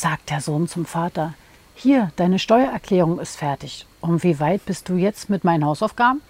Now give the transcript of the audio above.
sagt der Sohn zum Vater. Hier, deine Steuererklärung ist fertig. Und wie weit bist du jetzt mit meinen Hausaufgaben?